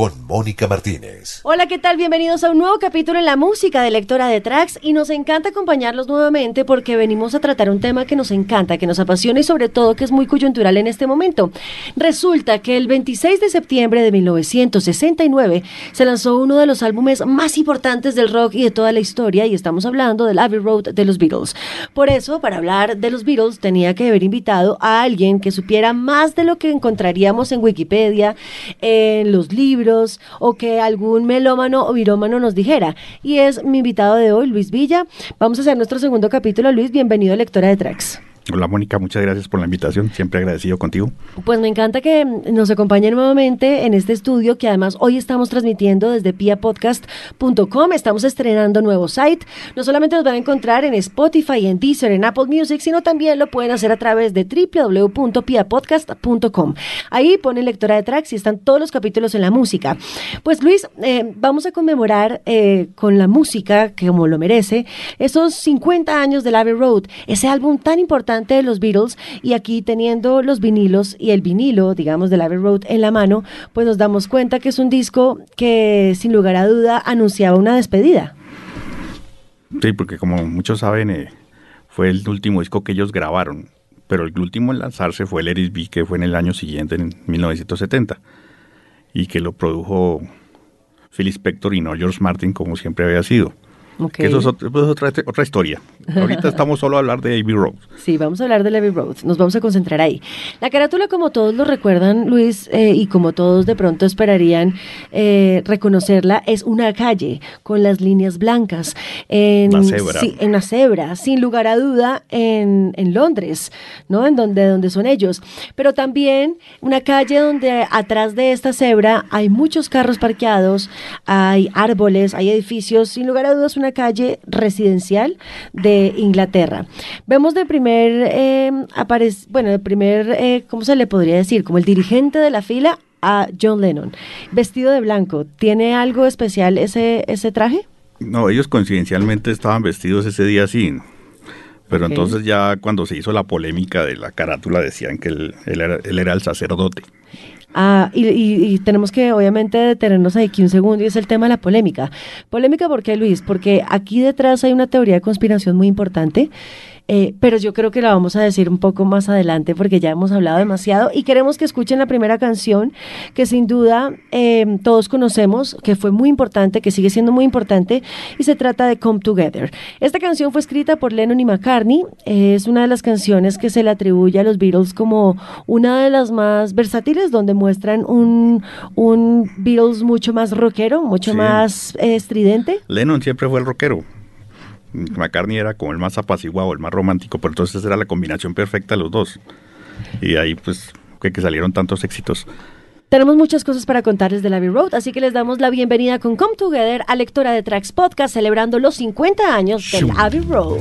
con Mónica Martínez. Hola, ¿qué tal? Bienvenidos a un nuevo capítulo en la música de Lectora de Tracks y nos encanta acompañarlos nuevamente porque venimos a tratar un tema que nos encanta, que nos apasiona y sobre todo que es muy coyuntural en este momento. Resulta que el 26 de septiembre de 1969 se lanzó uno de los álbumes más importantes del rock y de toda la historia y estamos hablando del Abbey Road de los Beatles. Por eso, para hablar de los Beatles tenía que haber invitado a alguien que supiera más de lo que encontraríamos en Wikipedia, en los libros, o que algún melómano o virómano nos dijera. Y es mi invitado de hoy, Luis Villa. Vamos a hacer nuestro segundo capítulo. Luis, bienvenido Lectora de Tracks. Hola Mónica, muchas gracias por la invitación, siempre agradecido contigo. Pues me encanta que nos acompañe nuevamente en este estudio que además hoy estamos transmitiendo desde piapodcast.com, estamos estrenando nuevo site, no solamente nos van a encontrar en Spotify, en Deezer, en Apple Music, sino también lo pueden hacer a través de www.piapodcast.com. Ahí ponen lectora de tracks y están todos los capítulos en la música. Pues Luis, eh, vamos a conmemorar eh, con la música, que como lo merece, esos 50 años del Abbey Road, ese álbum tan importante de los Beatles y aquí teniendo los vinilos y el vinilo, digamos, de Abbey Road en la mano, pues nos damos cuenta que es un disco que sin lugar a duda anunciaba una despedida. Sí, porque como muchos saben, eh, fue el último disco que ellos grabaron, pero el último en lanzarse fue el Eris B, que fue en el año siguiente, en 1970, y que lo produjo Phil Spector y no George Martin como siempre había sido eso es, otra, otra, historia. Ahorita estamos solo a hablar de Abbey Road. Sí, vamos a hablar de Abbey Road. Nos vamos a concentrar ahí. La carátula, como todos lo recuerdan, Luis, eh, y como todos de pronto esperarían eh, reconocerla, es una calle con las líneas blancas. En, una cebra. Sí, en una cebra, sin lugar a duda, en, en Londres, ¿no? En donde, donde son ellos. Pero también una calle donde atrás de esta cebra hay muchos carros parqueados, hay árboles, hay edificios, sin lugar a dudas, una calle residencial de Inglaterra. Vemos de primer, eh, bueno, de primer, eh, ¿cómo se le podría decir? Como el dirigente de la fila a John Lennon, vestido de blanco. ¿Tiene algo especial ese, ese traje? No, ellos coincidencialmente estaban vestidos ese día así. Pero entonces ya cuando se hizo la polémica de la carátula decían que él, era, él era el sacerdote. Ah, y, tenemos que obviamente detenernos ahí aquí un segundo y es el tema de la polémica. Polémica, ¿por qué, Luis? Porque aquí detrás hay una teoría de conspiración muy importante eh, pero yo creo que la vamos a decir un poco más adelante porque ya hemos hablado demasiado y queremos que escuchen la primera canción que sin duda eh, todos conocemos, que fue muy importante, que sigue siendo muy importante y se trata de Come Together. Esta canción fue escrita por Lennon y McCartney, es una de las canciones que se le atribuye a los Beatles como una de las más versátiles, donde muestran un, un Beatles mucho más rockero, mucho más eh, estridente. Lennon siempre fue el rockero. McCartney era como el más apaciguado, el más romántico, pero entonces era la combinación perfecta de los dos. Y ahí pues que, que salieron tantos éxitos. Tenemos muchas cosas para contarles de la Abbey Road, así que les damos la bienvenida con Come Together a Lectora de Tracks Podcast, celebrando los 50 años del Abbey Road.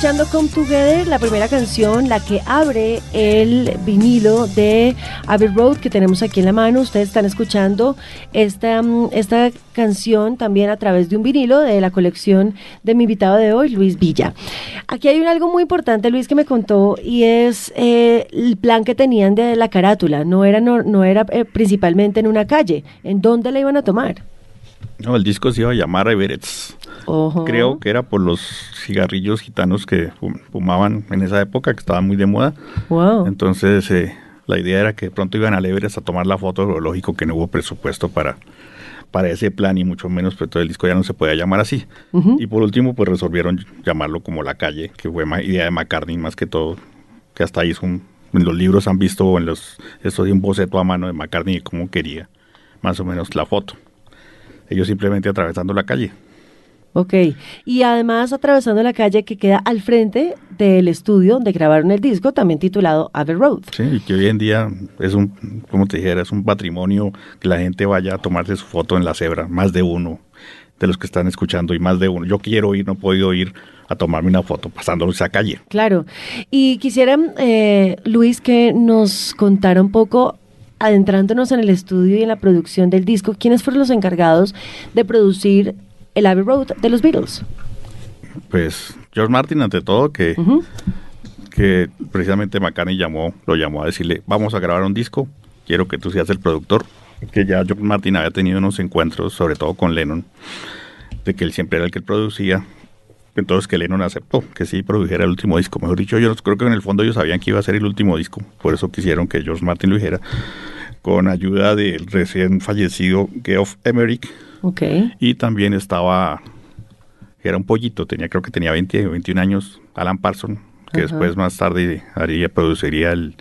Escuchando Come Together, la primera canción, la que abre el vinilo de Abbey Road que tenemos aquí en la mano. Ustedes están escuchando esta, mm, esta canción también a través de un vinilo de la colección de mi invitado de hoy, Luis Villa. Aquí hay algo muy importante, Luis, que me contó y es eh, el plan que tenían de la carátula. No era, no era eh, principalmente en una calle. ¿En dónde la iban a tomar? No, el disco se iba a llamar Everett's. Creo que era por los cigarrillos gitanos que fum- fumaban en esa época, que estaban muy de moda. Wow. Entonces, eh, la idea era que de pronto iban a Everest a tomar la foto, pero lógico que no hubo presupuesto para, para ese plan y mucho menos, pues todo el disco ya no se podía llamar así. Y por último, pues resolvieron llamarlo como La Calle, que fue idea de McCartney más que todo, que hasta hizo un, en los libros han visto, en los, esto de un boceto a mano de McCartney de cómo quería más o menos la foto. Ellos simplemente atravesando la calle. Ok, y además atravesando la calle que queda al frente del estudio donde grabaron el disco, también titulado Abbey Road. Sí, y que hoy en día es un, como te dijera, es un patrimonio que la gente vaya a tomarse su foto en la cebra, más de uno de los que están escuchando y más de uno. Yo quiero ir, no he podido ir a tomarme una foto pasando esa calle. Claro, y quisiera, eh, Luis, que nos contara un poco, adentrándonos en el estudio y en la producción del disco, quiénes fueron los encargados de producir el Abbey Road de los Beatles. Pues George Martin, ante todo, que, que precisamente McCartney llamó, lo llamó a decirle, vamos a grabar un disco, quiero que tú seas el productor, que ya George Martin había tenido unos encuentros, sobre todo con Lennon, de que él siempre era el que producía, entonces que Lennon aceptó que sí produjera el último disco. Mejor dicho, yo creo que en el fondo ellos sabían que iba a ser el último disco, por eso quisieron que George Martin lo dijera, con ayuda del recién fallecido Geoff Emerick, y también estaba, era un pollito, tenía creo que tenía 20 o 21 años, Alan Parsons, que después más tarde haría, produciría el,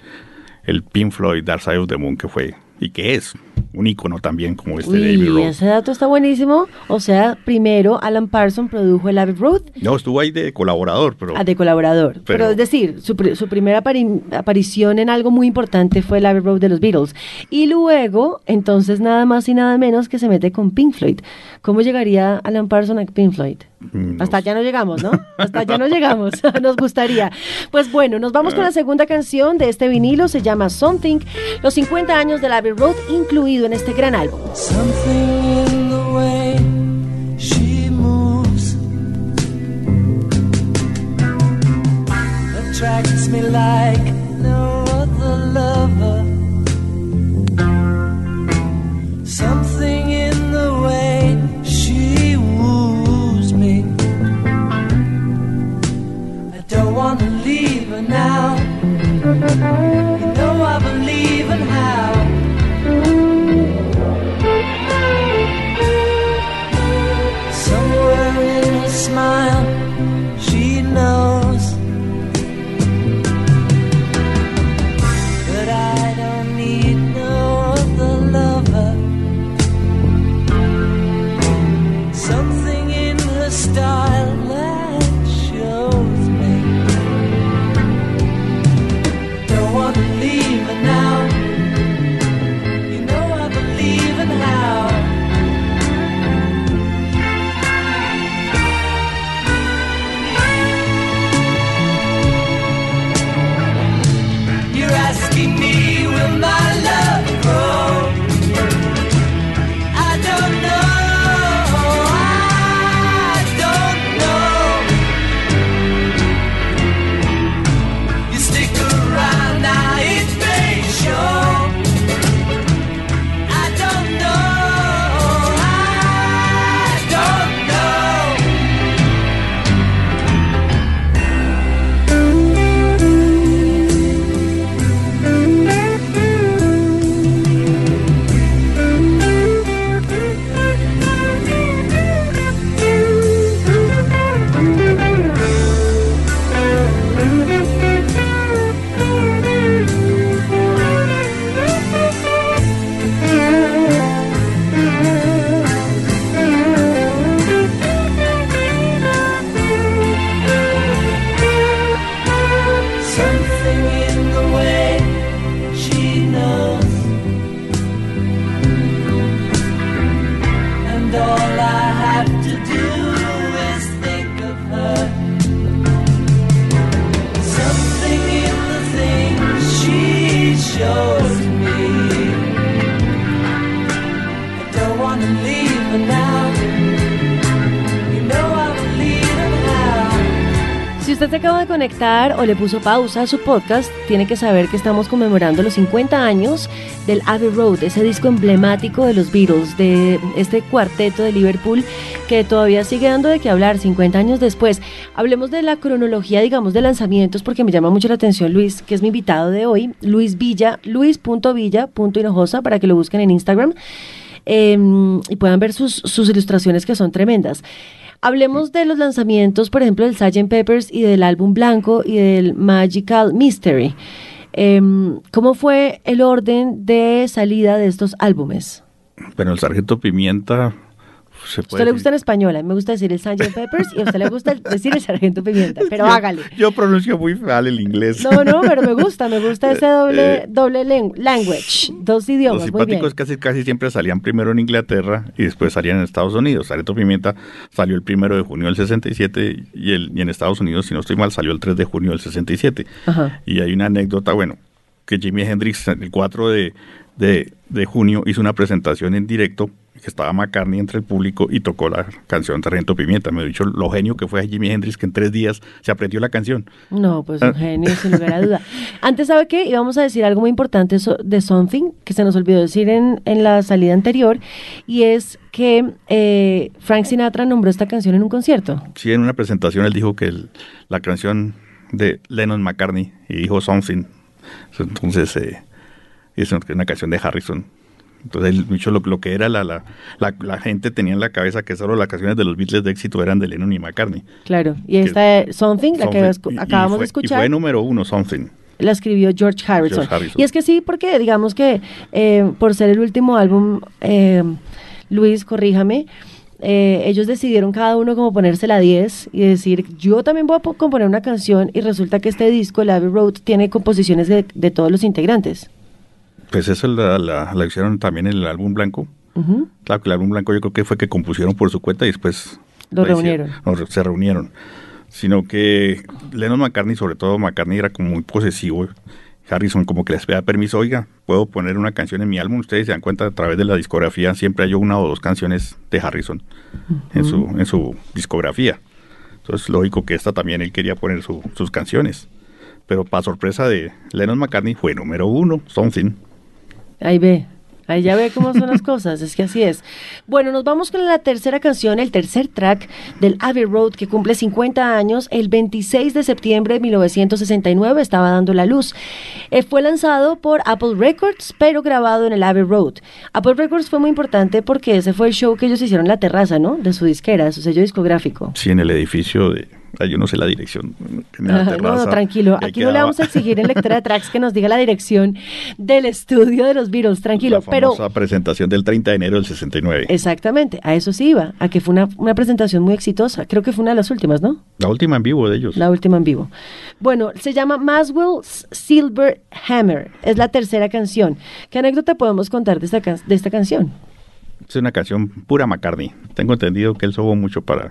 el Pink Floyd Dark Side of the Moon, que fue, y que es un icono también como este David Uy, Rowe. ese dato está buenísimo. O sea, primero Alan Parsons produjo el Abbey Road No, estuvo ahí de colaborador, pero ah, de colaborador. Pero, Pero- es decir, su, su primera apari- aparición en algo muy importante fue el Abbey Road de los Beatles. Y luego, entonces, nada más y nada menos que se mete con Pink Floyd. ¿Cómo llegaría Alan Parsons a Pink Floyd? Mm, Hasta allá no llegamos, ¿no? Hasta allá no llegamos. Nos gustaría. Pues bueno, nos vamos con la segunda canción de este vinilo. Se llama Something. Los 50 años del Abbey Road incluido en este gran álbum. Something in the way she moves attracts me like no other lover. Something O le puso pausa a su podcast, tiene que saber que estamos conmemorando los 50 años del Abbey Road, ese disco emblemático de los Beatles, de este cuarteto de Liverpool que todavía sigue dando de qué hablar 50 años después. Hablemos de la cronología, digamos, de lanzamientos, porque me llama mucho la atención Luis, que es mi invitado de hoy, Luis Villa, luis.villa.hinojosa, para que lo busquen en Instagram eh, y puedan ver sus, sus ilustraciones que son tremendas. Hablemos de los lanzamientos, por ejemplo, del Sgt. Peppers y del álbum blanco y del Magical Mystery. Em, ¿Cómo fue el orden de salida de estos álbumes? Bueno, el Sargento Pimienta se puede usted le gusta en español, a mí me gusta decir el Sgt. Peppers y a usted le gusta decir el Sargento Pimienta, pero hágale. Yo pronuncio muy mal el inglés. No, no, pero me gusta, me gusta ese doble, Eh, doble language, dos Los idiomas, bien. simpáticos casi, casi siempre salían primero en Inglaterra y después salían en Estados Unidos. Sargento Pimienta salió el primero de junio del 67 y, el, y en Estados Unidos, si no estoy mal, salió el 3 de junio del 67. Ajá. Y hay una anécdota, bueno, que Jimi Hendrix el 4 de, de, de junio hizo una presentación en directo, que estaba McCartney entre el público y tocó la canción Sargento Pimienta. Me he dicho lo genio que fue a Jimi Hendrix que en tres días se aprendió la canción. No, pues un Ah. genio, sin lugar a duda. Antes, ¿sabe qué? Íbamos a decir algo muy importante de Something, que se nos olvidó decir en, en la salida anterior, y es que eh, Frank Sinatra nombró esta canción en un concierto. Sí, en una presentación él dijo que el- la canción de Lennon McCartney y dijo Something. Entonces, eh, es una canción de Harrison. Entonces, dicho lo, lo que era la, la, la, la gente tenía en la cabeza que solo las canciones de los Beatles de éxito eran de Lennon y McCartney. Claro. Y esta es Something, la que Something. acabamos fue- de escuchar. Y fue número uno, Something. la escribió George Harrison. George Harrison. Y es que sí, porque digamos que eh, por ser el último álbum, eh, Luis, corríjame, eh, ellos decidieron cada uno como ponerse la 10 y decir, yo también voy a po- componer una canción y resulta que este disco, el Abbey Road, tiene composiciones de, de todos los integrantes. Pues eso la, la, la hicieron también en el álbum blanco. Claro que el álbum blanco yo creo que fue que compusieron por su cuenta y después Lo la hicieron. reunieron. No, re- se reunieron. Sino que Lennon McCartney, sobre todo McCartney, era como muy posesivo. Harrison como que les pedía permiso, oiga, puedo poner una canción en mi álbum. Ustedes se dan cuenta a través de la discografía, siempre hay una o dos canciones de Harrison en, su, en su discografía. Entonces, lógico que esta también él quería poner su- sus canciones. Pero para sorpresa de Lennon McCartney fue número uno, Something. Ahí ve, ahí ya ve cómo son las cosas, es que así es. Bueno, nos vamos con la tercera canción, el tercer track del Abbey Road que cumple 50 años, el 26 de septiembre de 1969 estaba dando la luz. Eh, fue lanzado por Apple Records, pero grabado en el Abbey Road. Apple Records fue muy importante porque ese fue el show que ellos hicieron en la terraza, ¿no? De su disquera, su sello discográfico. Sí, en el edificio de... yo no sé la dirección. la terraza, no, tranquilo. Aquí no le vamos a exigir en lectura de tracks que nos diga la dirección del estudio de los Beatles, tranquilo. La Pero famosa presentación del 30 de enero del 69. Exactamente, a eso sí iba, a que fue una, una presentación muy exitosa. Creo que fue una de las últimas, ¿no? La última en vivo de ellos. La última en vivo. Bueno, se llama Maswell's Silver Hammer. Es la tercera canción. ¿Qué anécdota podemos contar de esta, can- de esta canción? Es una canción pura McCartney. Tengo entendido que él sobó mucho para...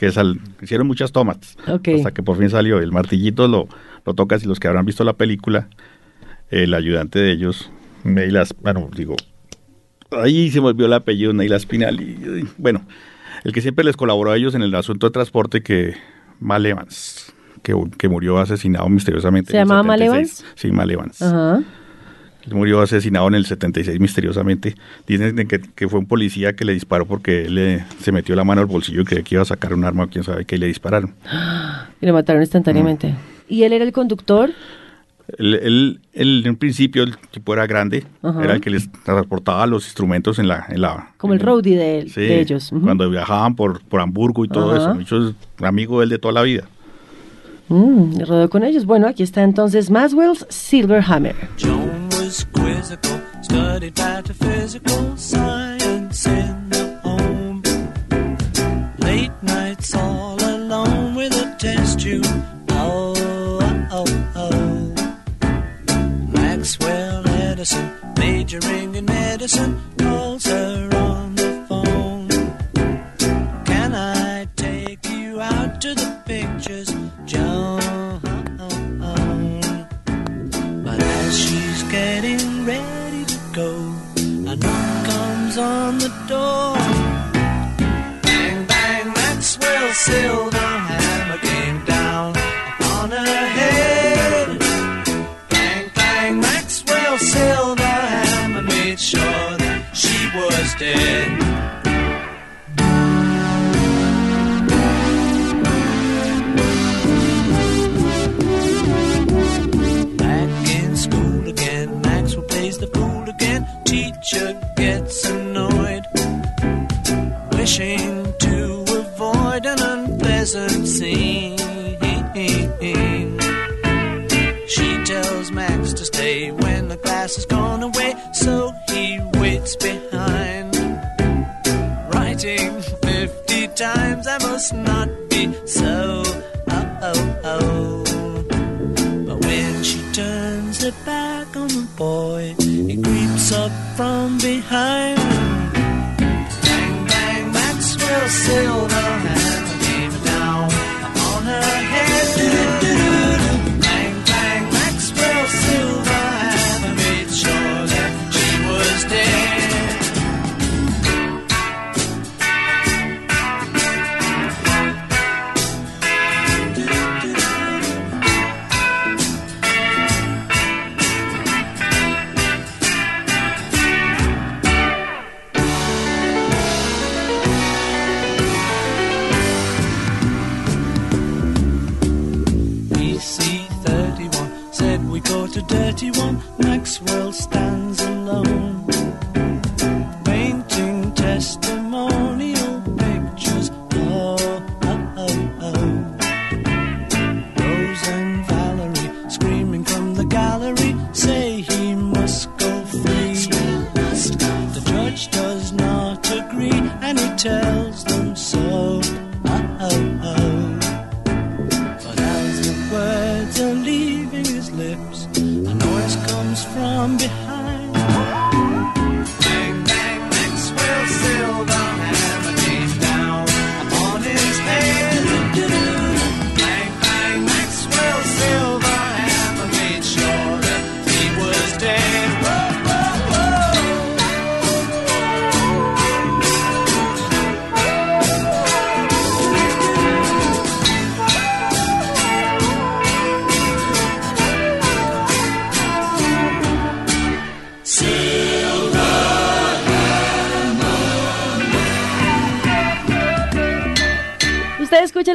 que sal- hicieron muchas tomas. Ok. Hasta que por fin salió. El martillito lo, lo tocas y los que habrán visto la película, el ayudante de ellos, Neil As- bueno, digo, ahí se me olvidó el apellido, Neil Aspinall. Y, bueno, el que siempre les colaboró a ellos en el asunto de transporte que Mal Evans, que, que murió asesinado misteriosamente. ¿Se llamaba Mal 76. Evans? Sí, Mal Evans. Ajá. Él murió asesinado en el 76 misteriosamente. Dicen que, que fue un policía que le disparó porque él le- se metió la mano al bolsillo y creía que iba a sacar un arma o quién sabe qué y le dispararon. Y lo mataron instantáneamente. Mm. ¿Y él era el conductor? Él, él- él, en un principio el tipo era grande, Ajá. era el que les transportaba los instrumentos en la... En la Como el roadie de, Sí, de ellos. Cuando viajaban por, por Hamburgo y todo Ajá. eso. Muchos amigo de él de toda la vida. Mm, rodó con ellos. Bueno, aquí está entonces Maswell's Silver Hammer. Joan was quizzical, studied metaphysical science in the home. Late nights all alone with a test tube. Oh, oh, oh. Maxwell Edison, majoring in medicine, calls her on the door. Bang, bang, Maxwell Silver hammer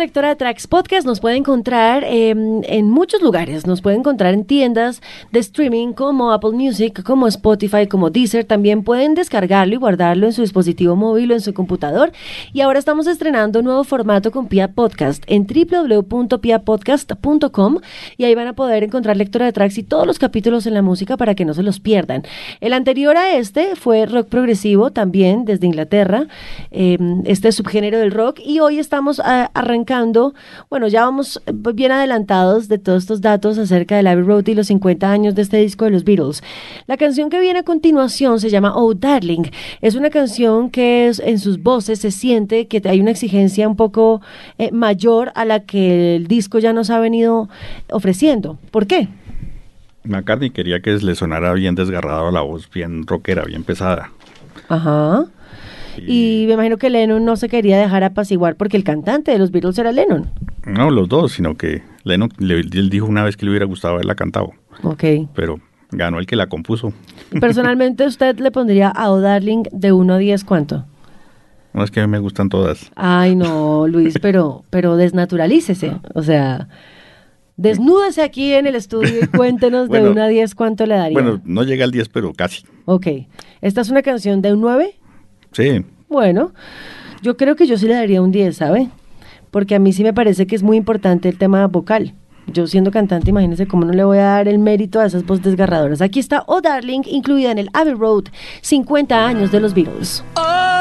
Lectora de Tracks Podcast, nos puede encontrar eh, en muchos lugares, nos puede encontrar en tiendas de streaming como Apple Music, como Spotify, como Deezer, también pueden descargarlo y guardarlo en su dispositivo móvil o en su computador. Y ahora estamos estrenando un nuevo formato con Pia Podcast en www.piapodcast.com y ahí van a poder encontrar Lectora de Tracks y todos los capítulos en la música para que no se los pierdan. El anterior a este fue rock progresivo, también desde Inglaterra, eh, este subgénero del rock, y hoy estamos ah, bueno, ya vamos bien adelantados de todos estos datos acerca del Abbey Road y los 50 años de este disco de los Beatles. La canción que viene a continuación se llama Oh Darling. Es una canción que es- en sus voces se siente que hay una exigencia un poco eh, mayor a la que el disco ya nos ha venido ofreciendo. ¿Por qué? McCartney quería que le sonara bien desgarrada la voz, bien rockera, bien pesada. Ajá. Y me imagino que Lennon no se quería dejar apaciguar porque el cantante de los Beatles era Lennon. No los dos, sino que Lennon le, él dijo una vez que le hubiera gustado haberla cantado, Ok. pero ganó el que la compuso. Personalmente, ¿usted le pondría a Darling de 1 a 10 cuánto? No es que me gustan todas. Ay, no, Luis, pero, pero desnaturalícese. O sea, desnúdese aquí en el estudio y cuéntenos de Bueno, 1 a 10 cuánto le daría. Bueno, no llega al 10, pero casi. Ok. ¿Esta es una canción de un 9? Sí, Bueno, yo creo que yo sí le daría un 10, ¿sabe? Porque a mí sí me parece que es muy importante el tema vocal. Yo siendo cantante, imagínense cómo no le voy a dar el mérito a esas voces desgarradoras. Aquí está Oh Darling, incluida en el Abbey Road, 50 años de los Beatles. Oh,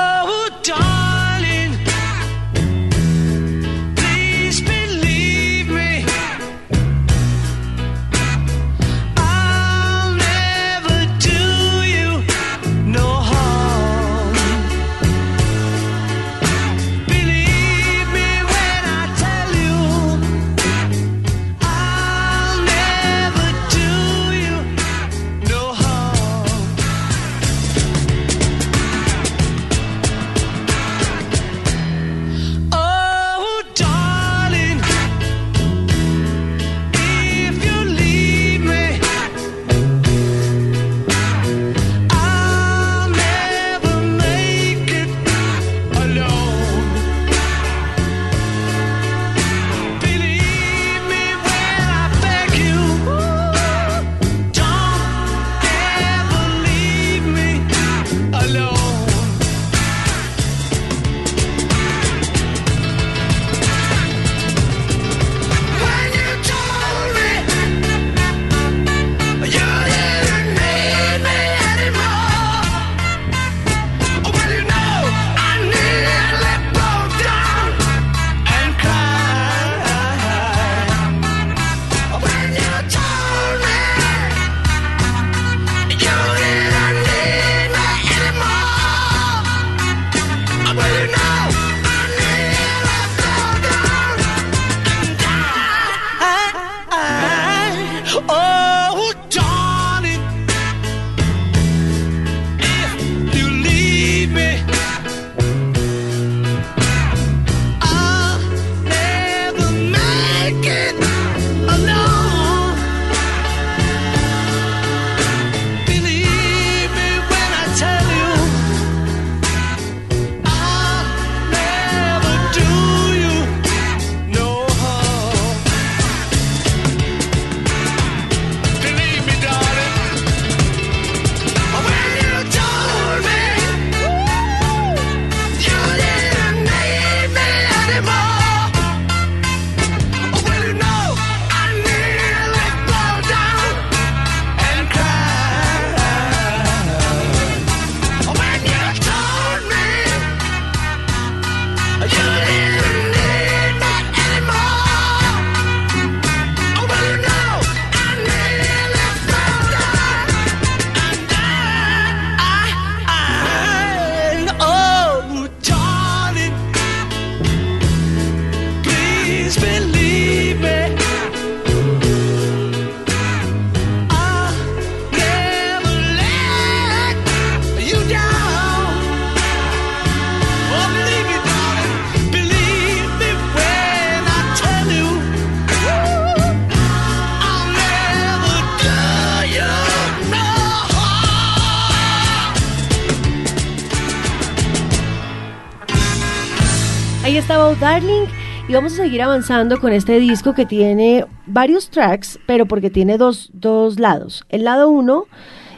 y vamos a seguir avanzando con este disco que tiene varios tracks, pero porque tiene dos, dos lados. El lado uno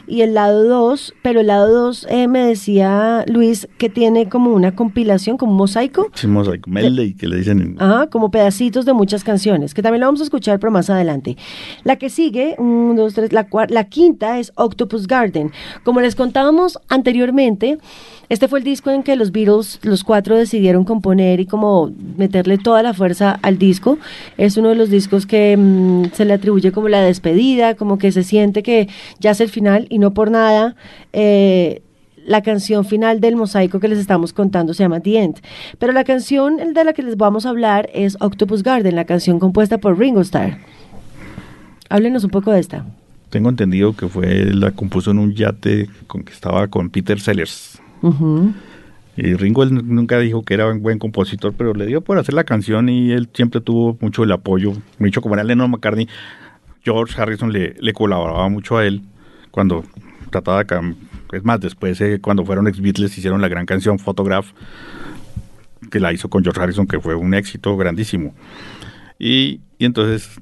y el lado 2, pero el lado 2 eh, me decía Luis que tiene como una compilación, como un mosaico. Sí, mosaico, medley, que le dicen. en- Ajá, como pedacitos de muchas canciones, que también la vamos a escuchar, pero más adelante. La que sigue, un, dos, tres, la, la quinta es Octopus Garden. Como les contábamos anteriormente, este fue el disco en que los Beatles, los cuatro, decidieron componer y como meterle toda la fuerza al disco. Es uno de los discos que mm, se le atribuye como la despedida, como que se siente que ya es el final y no por nada. eh, la canción final del mosaico que les estamos contando se llama The End. Pero la canción de la que les vamos a hablar es Octopus Garden, la canción compuesta por Ringo Starr. Háblenos un poco de esta. Tengo entendido que fue, la compuso en un yate con que estaba con Peter Sellers. Y Ringo él nunca dijo que era un buen compositor, pero le dio por hacer la canción y él siempre tuvo mucho el apoyo. Mucho como era Lennon McCartney, George Harrison le, colaboraba mucho a él cuando trataba de... Es más, después eh, cuando fueron ex Beatles hicieron la gran canción Photograph, que la hizo con George Harrison, que fue un éxito grandísimo. Y, y entonces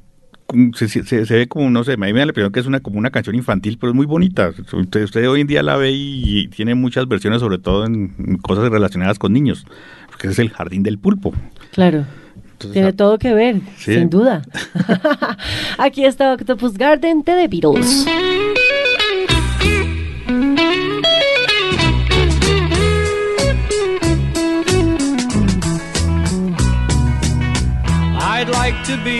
se, se- se- ve como, no sé, a mí me da la impresión que es una, como una canción infantil, pero es muy bonita. Usted, usted hoy en día la ve y, y tiene muchas versiones, sobre todo en, cosas relacionadas con niños, porque es el jardín del pulpo. Claro. Entonces, Tiene ah, todo que ver, Sí. sin duda. Aquí está Octopus Garden de The Beatles. I'd like to be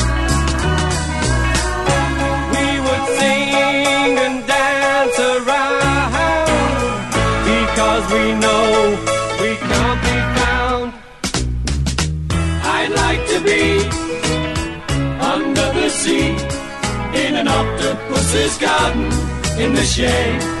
Sing and dance around because we know we can't be found. I'd like to be under the sea in an octopus's garden in the shade.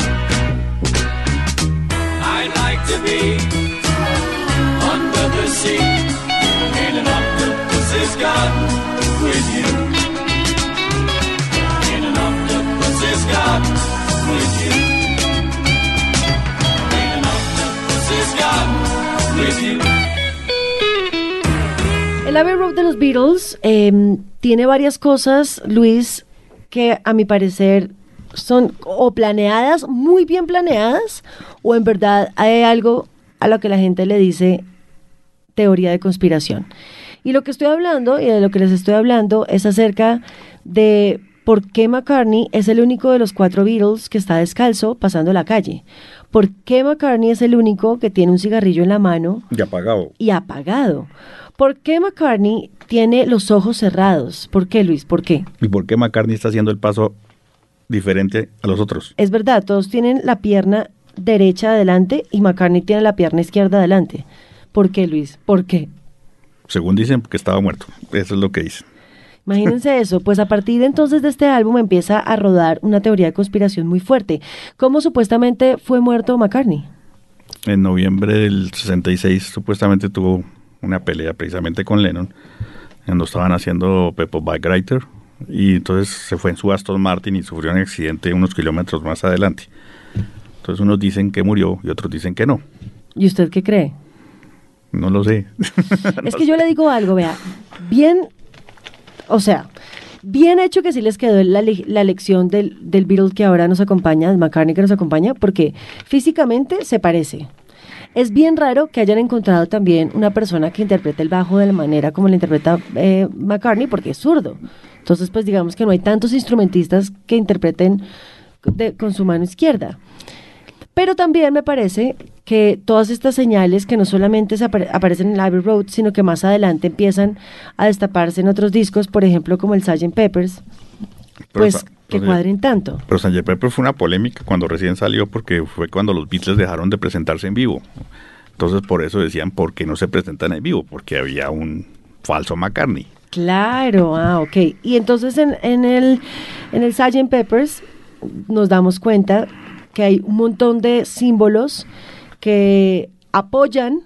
El Abbey Road de los Beatles eh, tiene varias cosas, Luis, que a mi parecer son o planeadas, muy bien planeadas, o en verdad hay algo a lo que la gente le dice teoría de conspiración. Y lo que estoy hablando, y de lo que les estoy hablando, es acerca de por qué McCartney es el único de los cuatro Beatles que está descalzo pasando la calle. ¿Por qué McCartney es el único que tiene un cigarrillo en la mano Y apagado. y apagado? ¿Por qué McCartney tiene los ojos cerrados? ¿Por qué, Luis? ¿Por qué? ¿Y por qué McCartney está haciendo el paso diferente a los otros. Es verdad, todos tienen la pierna derecha adelante y McCartney tiene la pierna izquierda adelante. ¿Por qué, Luis? ¿Por qué? Según dicen, que estaba muerto. Eso es lo que dicen. Imagínense eso, pues a partir de entonces de este álbum empieza a rodar una teoría de conspiración muy fuerte. ¿Cómo supuestamente fue muerto McCartney? En noviembre del 66 supuestamente tuvo una pelea precisamente con Lennon, cuando estaban haciendo Peppo Bike y entonces se fue en su Aston Martin y sufrió un accidente unos kilómetros más adelante. Entonces unos dicen que murió y otros dicen que no. ¿Y usted qué cree? No lo sé. es que yo le digo algo, vea, bien, o sea, bien hecho que sí les quedó la, la lección del, del Beatle que ahora nos acompaña, del McCartney que nos acompaña, porque físicamente se parece. Es bien raro que hayan encontrado también una persona que interprete el bajo de la manera como lo interpreta eh, McCartney, porque es zurdo. Entonces, pues digamos que no hay tantos instrumentistas que interpreten con su mano izquierda. Pero también me parece que todas estas señales que no solamente aparecen en Abbey Road, sino que más adelante empiezan a destaparse en otros discos, por ejemplo como el Sgt. Peppers, pues que cuadren tanto. Pero Sgt. Peppers fue una polémica cuando recién salió porque fue cuando los Beatles dejaron de presentarse en vivo. Entonces por eso decían, ¿por qué no se presentan en vivo? Porque había un falso McCartney. Claro, ah, ok. Y entonces en, en el, en el Sgt. Peppers nos damos cuenta que hay un montón de símbolos que apoyan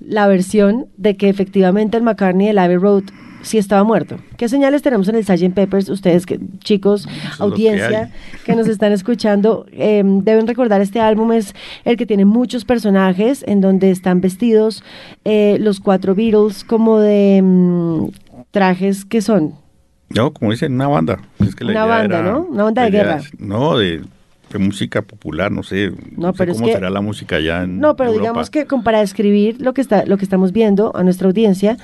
la versión de que efectivamente el McCartney del Abbey Road sí estaba muerto. ¿Qué señales tenemos en el Sgt. Peppers? Ustedes, que, chicos, audiencia que, nos están escuchando, em, deben recordar este álbum es el que tiene muchos personajes en donde están vestidos eh, los cuatro Beatles como de mm, trajes que son. No, como dicen, una banda. una banda, ¿no? Una banda de guerra. no, de de música popular, no sé, no, pero cómo será la música allá en No, pero digamos que para describir lo que está lo que estamos viendo a nuestra audiencia,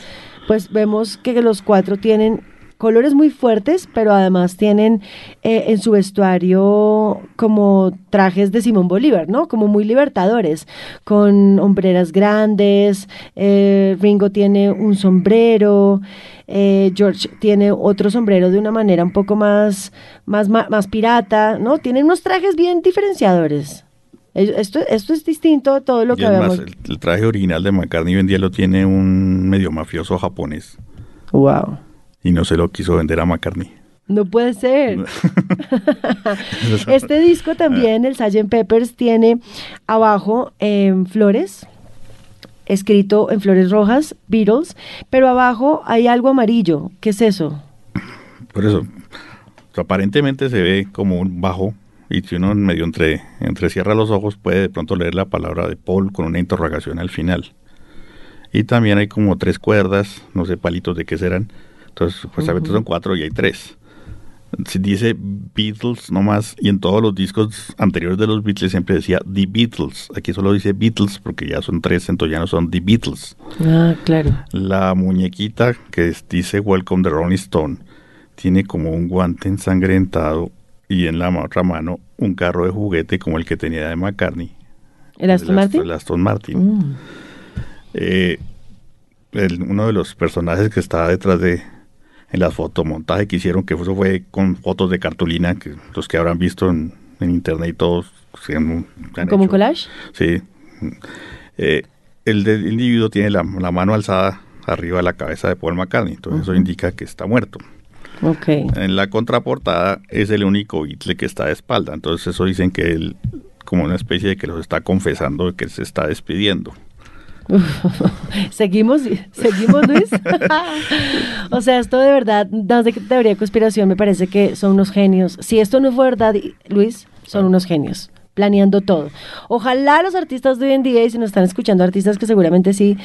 pues vemos que los cuatro tienen colores muy fuertes, pero además tienen eh, en su vestuario como trajes de Simón Bolívar, ¿no? Como muy libertadores, con hombreras grandes, eh, Ringo tiene un sombrero, eh, George tiene otro sombrero de una manera un poco más, más, más, pirata, ¿no? Tienen unos trajes bien diferenciadores. Esto, esto es distinto a todo lo que vemos. El, traje original de McCartney hoy en día lo tiene un medio mafioso japonés. Wow y no se lo quiso vender a McCartney. No puede ser. este disco también, el Sgt. Peppers, tiene abajo en flores, escrito en flores rojas, Beatles, pero abajo hay algo amarillo. ¿Qué es eso? Por eso, aparentemente se ve como un bajo y si uno medio entre, entre cierra los ojos puede de pronto leer la palabra de Paul con una interrogación al final. Y también hay como tres cuerdas, no sé palitos de qué serán, entonces, supuestamente son cuatro y hay tres. Se dice Beatles nomás, y en todos los discos anteriores de los Beatles siempre decía The Beatles. Aquí solo dice Beatles porque ya son tres, entonces ya no son The Beatles. Ah, claro. La muñequita que dice Welcome the Rolling Stone tiene como un guante ensangrentado y en la otra mano un carro de juguete como el que tenía de McCartney. ¿El Aston Martin? El Aston Martin. Mm. Eh, uno de los personajes que estaba detrás de, en las fotomontajes que hicieron, que eso fue con fotos de cartulina, que los que habrán visto en, internet y todos. ¿Como un collage? Sí. Eh, el, individuo tiene la, mano alzada arriba de la cabeza de Paul McCartney, entonces eso indica que está muerto. Okay. En la contraportada es el único Beatle que está de espalda, entonces eso dicen que él, como una especie de que los está confesando de que se está despidiendo. seguimos, seguimos Luis. o sea, esto de verdad, de teoría de conspiración, me parece que son unos genios. Si esto no fue verdad, Luis, son unos genios planeando todo. Ojalá los artistas de hoy en día, y si nos están escuchando artistas que seguramente sí,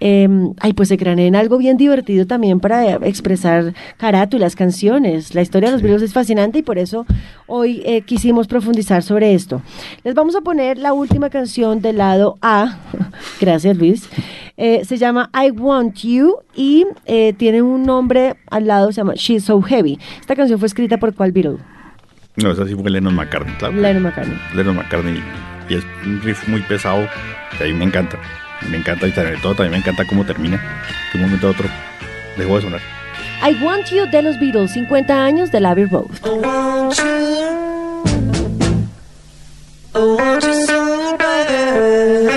eh, ay, pues se en algo bien divertido también para expresar carátulas, canciones. La historia de los Beatles es fascinante y por eso hoy eh, quisimos profundizar sobre esto. Les vamos a poner la última canción del lado A. Gracias, Luis. Eh, se llama I Want You y eh, tiene un nombre al lado, se llama She's So Heavy. Esta canción fue escrita por cuál Beatle? No, esa sí fue Lennon ah. McCartney, claro. Lennon McCartney. Lennon McCartney. Y es un riff muy pesado que a mí me encanta. Me encanta y sobre todo también me encanta cómo termina. De un momento a otro dejó de sonar. I Want You de los Beatles, 50 años de la Abbey Road. I want you. I want you so.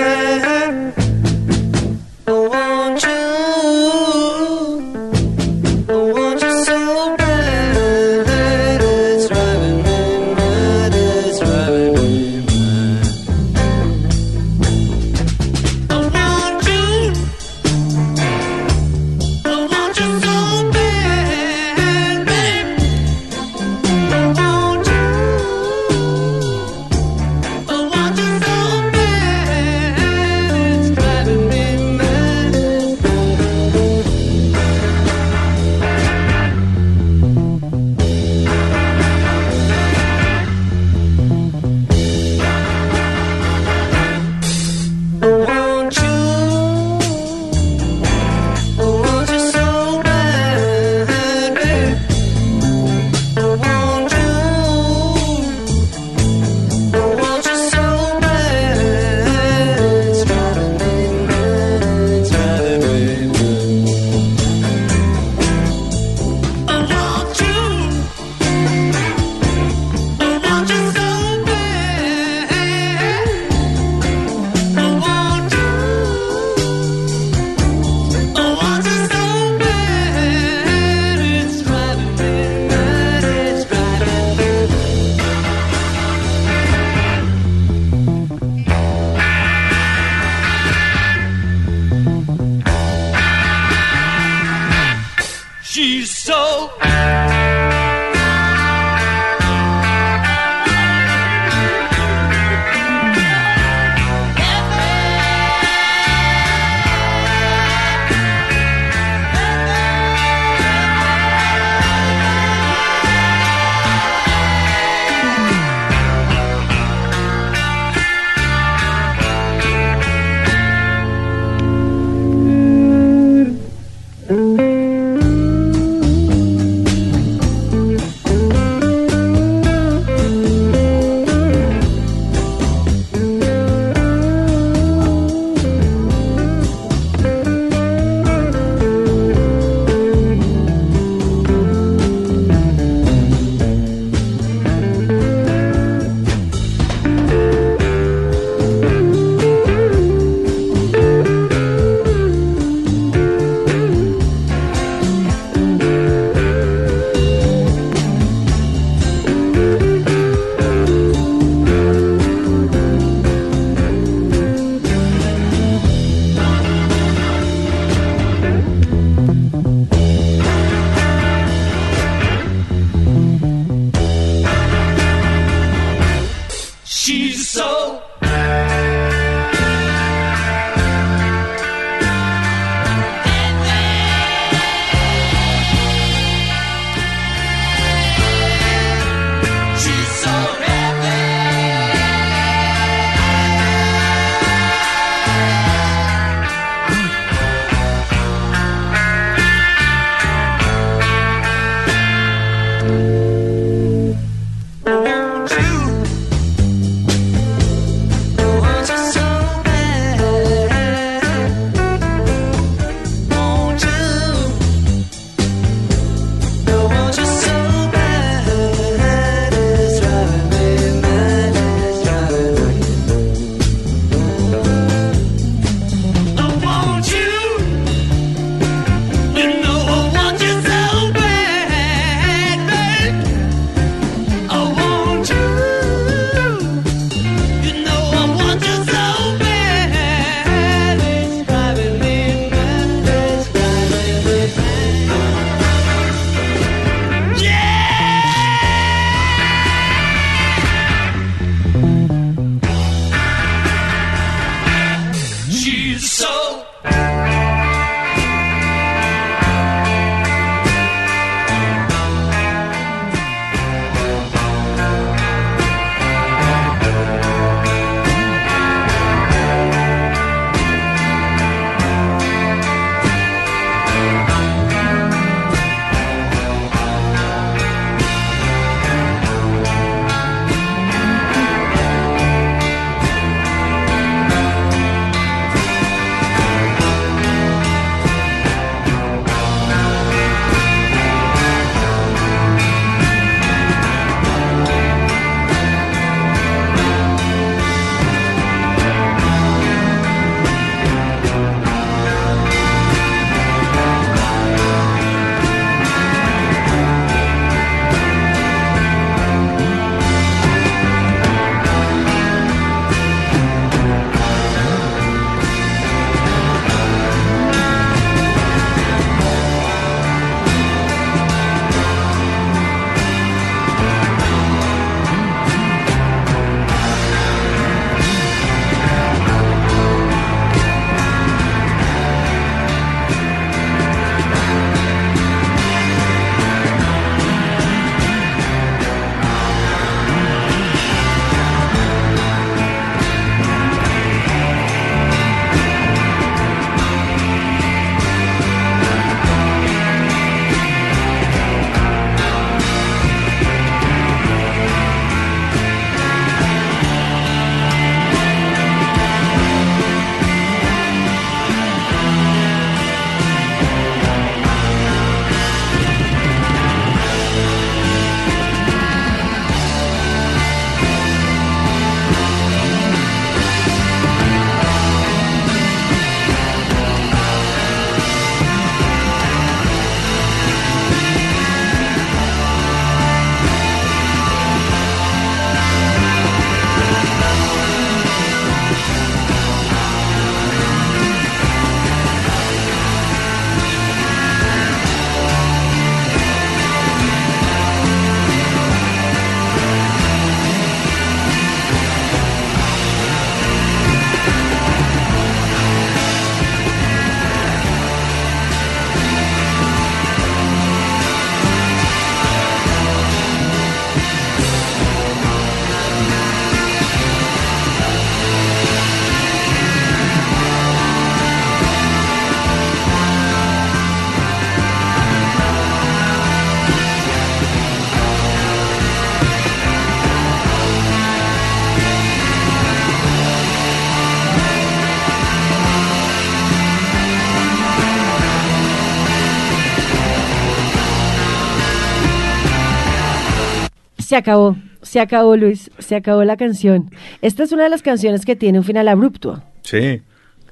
Se acabó, se acabó Luis, se acabó la canción. Esta es una de las canciones que tiene un final abrupto. Sí.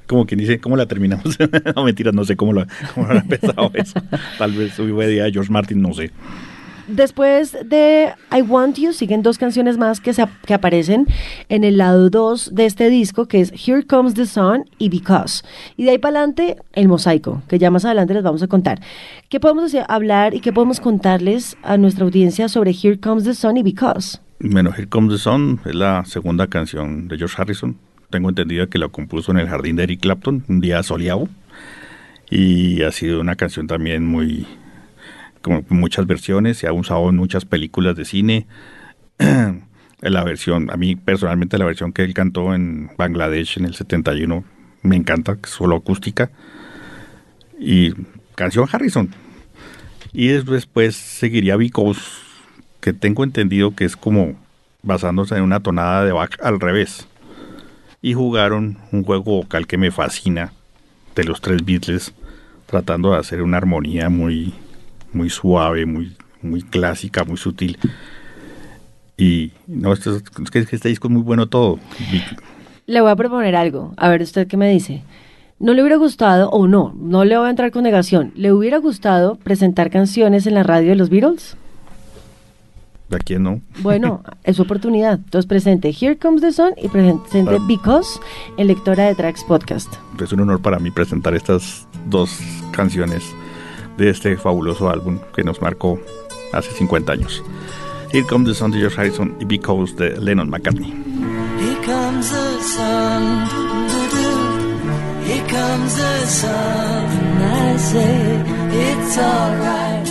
Como quien dice, ¿cómo la terminamos? no, mentiras, no sé cómo lo, cómo lo ha empezado eso. Tal vez hubo idea de George Martin, no sé. Después de I Want You, siguen dos canciones más que, se, que aparecen en el lado 2 de este disco, que es Here Comes the Sun y Because. Y de ahí para adelante, el mosaico, que ya más adelante les vamos a contar. ¿Qué podemos hablar y qué podemos contarles a nuestra audiencia sobre Here Comes the Sun y Because? Bueno, Here Comes the Sun es la segunda canción de George Harrison. Tengo entendido que la compuso en el jardín de Eric Clapton, un día soleado. Y ha sido una canción también muy, como muchas versiones, se ha usado en muchas películas de cine. la versión, a mí personalmente la versión que él cantó en Bangladesh en el 71 me encanta, solo acústica. Y canción Harrison. Y después pues, seguiría Because, que tengo entendido que es como basándose en una tonada de Bach al revés. Y jugaron un juego vocal que me fascina de los tres Beatles, tratando de hacer una armonía muy, muy suave, muy, muy clásica, muy sutil. Y no, esto es, es que este disco es muy bueno todo. Le voy a proponer algo. A ver, ¿usted qué me dice? ¿No le hubiera gustado, o no, no le voy a entrar con negación, ¿le hubiera gustado presentar canciones en la radio de los Beatles? ¿A quién no? Bueno, es su oportunidad. Entonces presente Here Comes the Sun y presente Para- Because en Lectora de Tracks Podcast. Es un honor para mí presentar estas dos canciones de este fabuloso álbum que nos marcó hace 50 años. Here Comes the Sun de George Harrison y Because de Lennon McCartney. Here comes the sun. Here comes the sun. I say it's alright.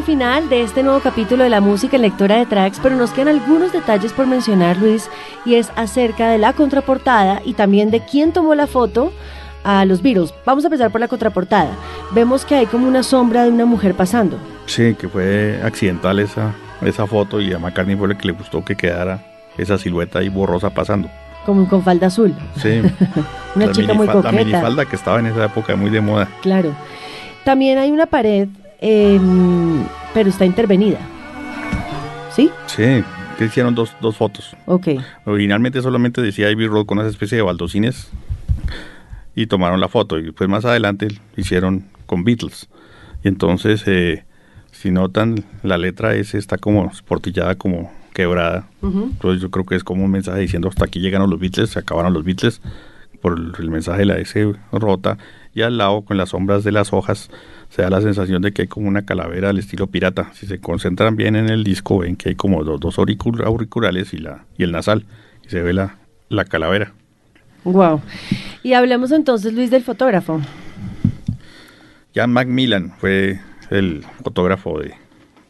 Al final de este nuevo capítulo de la música en lectora de tracks, pero nos quedan algunos detalles por mencionar, Luis, y es acerca de la contraportada y también de quién tomó la foto a los Beatles. Vamos a empezar por la contraportada. Vemos que hay como una sombra de una mujer pasando. Sí, que fue accidental esa, esa foto y a McCartney fue lo que le gustó que quedara esa silueta ahí borrosa pasando. Como con falda azul. Sí. Una La chica muy minifal- La coqueta. minifalda que estaba en esa época muy de moda. Claro. También hay una pared, em, pero está intervenida. ¿Sí? Sí, que hicieron dos, dos fotos. Ok. Originalmente solamente decía Ivy Road con esa especie de baldocines y tomaron la foto. Y después más adelante hicieron con Beatles. Y entonces, eh, si notan, la letra S está como portillada, como quebrada. Entonces yo creo que es como un mensaje diciendo hasta aquí llegaron los Beatles, se acabaron los Beatles por el, el mensaje de la S rota. Y al lado, con las sombras de las hojas, se da la sensación de que hay como una calavera al estilo pirata. Si se concentran bien en el disco, ven que hay como los dos auricul- auriculares y, la, y el nasal. Y se ve la, la calavera. Wow. Y hablemos entonces, Luis, del fotógrafo. Jan Macmillan fue el fotógrafo de,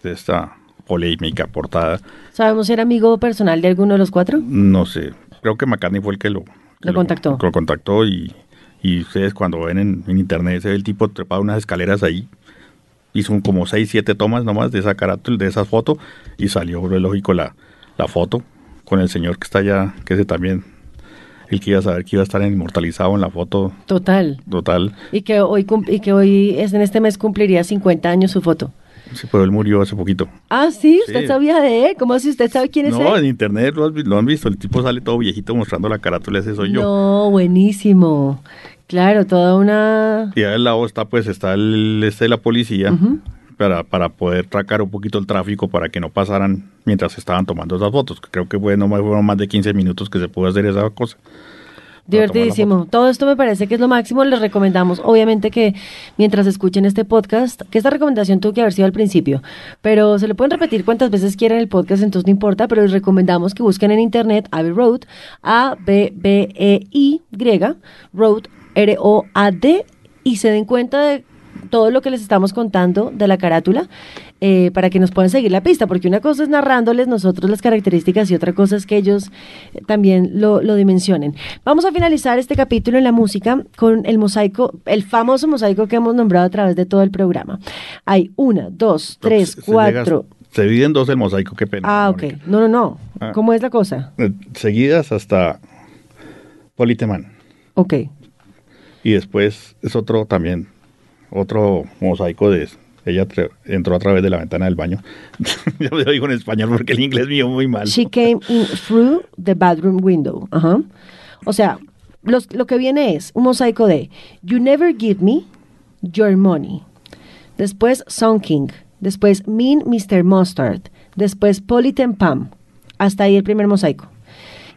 de esta polémica portada. ¿Sabemos si era amigo personal de alguno de los cuatro? No sé, creo que McCartney fue el que lo, que Lo contactó. Lo contactó y, y ustedes cuando ven en, en internet se ve el tipo trepado unas escaleras ahí. Hizo como 6, 7 tomas nomás de esa carátula, de esa foto y salió, lógico, la, la foto con el señor que está allá, que ese también, el que iba a saber que iba a estar inmortalizado en la foto Total. total. Y que hoy, y que hoy es, en este mes cumpliría 50 años su foto. Sí, pero él murió hace poquito. Ah, sí, usted Sí. sabía de él. ¿Cómo si usted sabe quién es No, él? en internet lo, has lo han visto. El tipo sale todo viejito mostrando la carátula, ese soy yo. No, buenísimo. Claro, toda una... Y al lado está, pues, está el este de la policía para, para poder tracar un poquito el tráfico para que no pasaran mientras estaban tomando esas fotos. Creo que no fueron más de 15 minutos que se pudo hacer esa cosa. Divertidísimo. Todo esto me parece que es lo máximo. Les recomendamos, obviamente, que mientras escuchen este podcast, que esta recomendación tuvo que haber sido al principio, pero se le pueden repetir cuantas veces quieran el podcast, entonces no importa, pero les recomendamos que busquen en internet Abbey Road, A-B-B-E-Y, Road, R-O-A-D, y se den cuenta de todo lo que les estamos contando de la carátula eh, para que nos puedan seguir la pista, porque una cosa es narrándoles nosotros las características y otra cosa es que ellos eh, también lo, lo dimensionen. Vamos a finalizar este capítulo en la música con el mosaico, el famoso mosaico que hemos nombrado a través de todo el programa. Hay una, dos, tres, Se- cuatro. llega- Se divide en dos el mosaico, qué pena. Ah, ok. Mónica. No, no, no. Ah. ¿Cómo es la cosa? Eh, Seguidas hasta Politeman. Ok. Y después es otro también, otro mosaico de... Ella entró a través de la ventana del baño. Yo lo digo en español porque el inglés mío es muy mal. She came in through the bedroom window. Ajá. O sea, los- lo que viene es un mosaico de You never give me your money. Después Song King. Después Mean Mr. Mustard. Después Politan Pam. Hasta ahí el primer mosaico.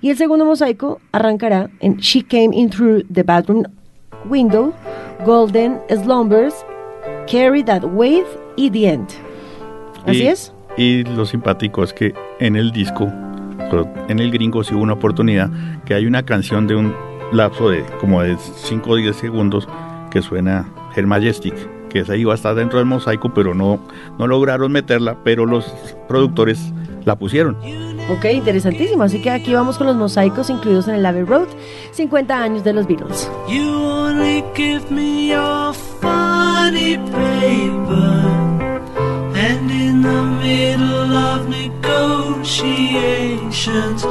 Y el segundo mosaico arrancará en She came in through the bedroom window. Golden slumbers. Carry That Weight y The End. ¿Así es? Y lo simpático es que en el disco, en el gringo, sí hubo una oportunidad que hay una canción de un lapso de como de 5 o 10 segundos que suena El Majestic, que esa iba a estar dentro del mosaico, pero no, no lograron meterla, pero los productores la pusieron. Ok, interesantísimo. Así que aquí vamos con los mosaicos incluidos en el Abbey Road, 50 años de los Beatles. You only give me your funny paper, and in the middle of negotiations.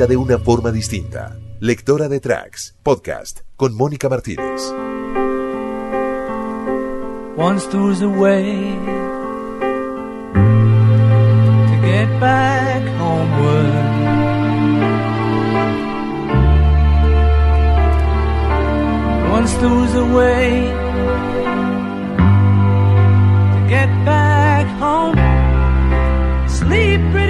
conecta de una forma distinta. Lectora de Tracks, podcast con Mónica Martínez. Once there was a way to get back homeward. Once there was a way to get back home. Sleep pretty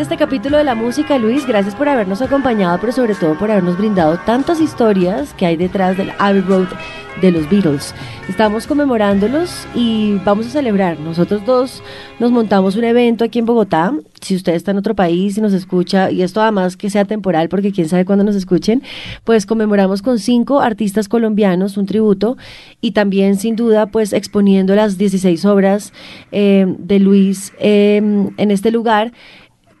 De este capítulo de la música, Luis. Gracias por habernos acompañado, pero sobre todo por habernos brindado tantas historias que hay detrás del Abbey Road de los Beatles. Estamos conmemorándolos y vamos a celebrar. Nosotros dos nos montamos un evento aquí en Bogotá. Si usted está en otro país y nos escucha, y esto además que sea temporal, porque quién sabe cuándo nos escuchen, pues conmemoramos con cinco artistas colombianos un tributo y también sin duda pues exponiendo las 16 obras eh, de Luis eh, en este lugar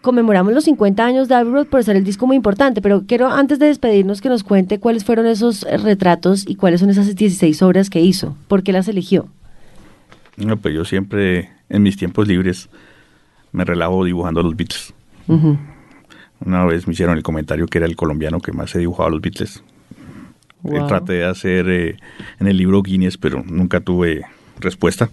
conmemoramos los 50 años de Abbey Road por ser el disco muy importante, pero quiero antes de despedirnos que nos cuente cuáles fueron esos eh, retratos y cuáles son esas 16 obras que hizo, por qué las eligió. No, pues yo siempre, en mis tiempos libres, me relajo dibujando a los Beatles. Una vez me hicieron el comentario que era el colombiano que más se dibujaba a los Beatles. Eh, Wow. traté de hacer eh, en el libro Guinness, pero nunca tuve respuesta.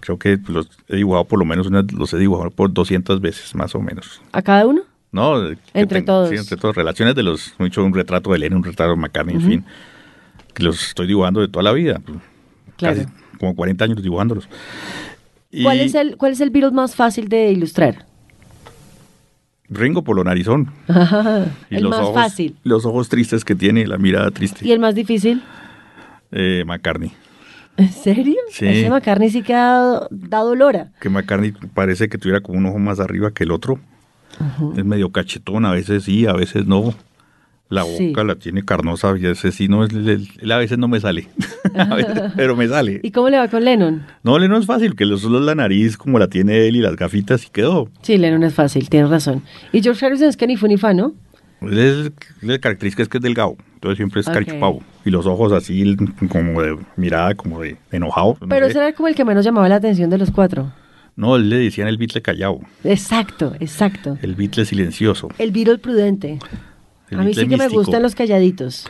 Creo que los he dibujado por lo menos unas, los he dibujado por 200 veces, más o menos. ¿A cada uno? No, que Entre todos. Sí, entre todos. Relaciones de los, he hecho un retrato de Lennon, un retrato de McCartney, en fin, que los estoy dibujando de toda la vida. Claro. Casi como 40 años dibujándolos. Y ¿Cuál es el cuál es el Beatle más fácil de ilustrar? Ringo por lo narizón. Y el los más ojos, fácil. Los ojos tristes que tiene, la mirada triste. ¿Y el más difícil? Eh, McCartney. ¿En serio? Sí. Ese McCartney sí que ha dado lora. Que McCartney parece que tuviera como un ojo más arriba que el otro. Es medio cachetón, a veces sí, a veces no. La boca Sí. la tiene carnosa a veces sí, no, es- él- a veces no me sale. A veces, pero me sale. ¿Y cómo le va con Lennon? No, le no es fácil, que lo- solo la nariz como la tiene él y las gafitas y quedó. Sí, Lennon es fácil, tienes razón. Y George Harrison es que ni fu ni fa, ¿no? Él es, la característica es que es delgado, entonces siempre es Ok. carchupavo. Y los ojos así, como de mirada, como de enojado. no Pero sé. ese era como el que menos llamaba la atención de los cuatro. No, él le decían el bitle callado, Exacto, exacto. el bitle silencioso, El Beatle prudente. el A mí sí que me gustan los calladitos.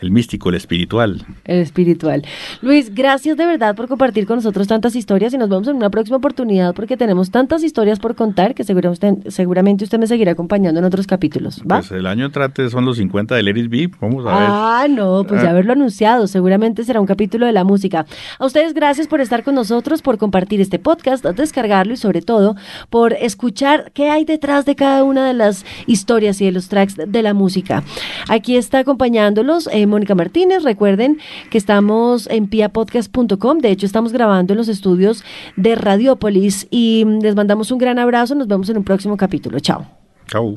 El místico, el espiritual. El espiritual. Luis, gracias de verdad por compartir con nosotros tantas historias y nos vemos en una próxima oportunidad porque tenemos tantas historias por contar que seguramente usted, seguramente usted me seguirá acompañando en otros capítulos. ¿va? Pues el año entrante son los 50 del Eris B, vamos a ver. Ah, no, pues ya Ah. haberlo anunciado, seguramente será un capítulo de la música. A ustedes gracias por estar con nosotros, por compartir este podcast, descargarlo y sobre todo por escuchar qué hay detrás de cada una de las historias y de los tracks de la música. Aquí está acompañándolos eh, Mónica Martínez, recuerden que estamos en piapodcast.com, de hecho estamos grabando en los estudios de Radiopolis y les mandamos un gran abrazo, nos vemos en un próximo capítulo, chao. Chao.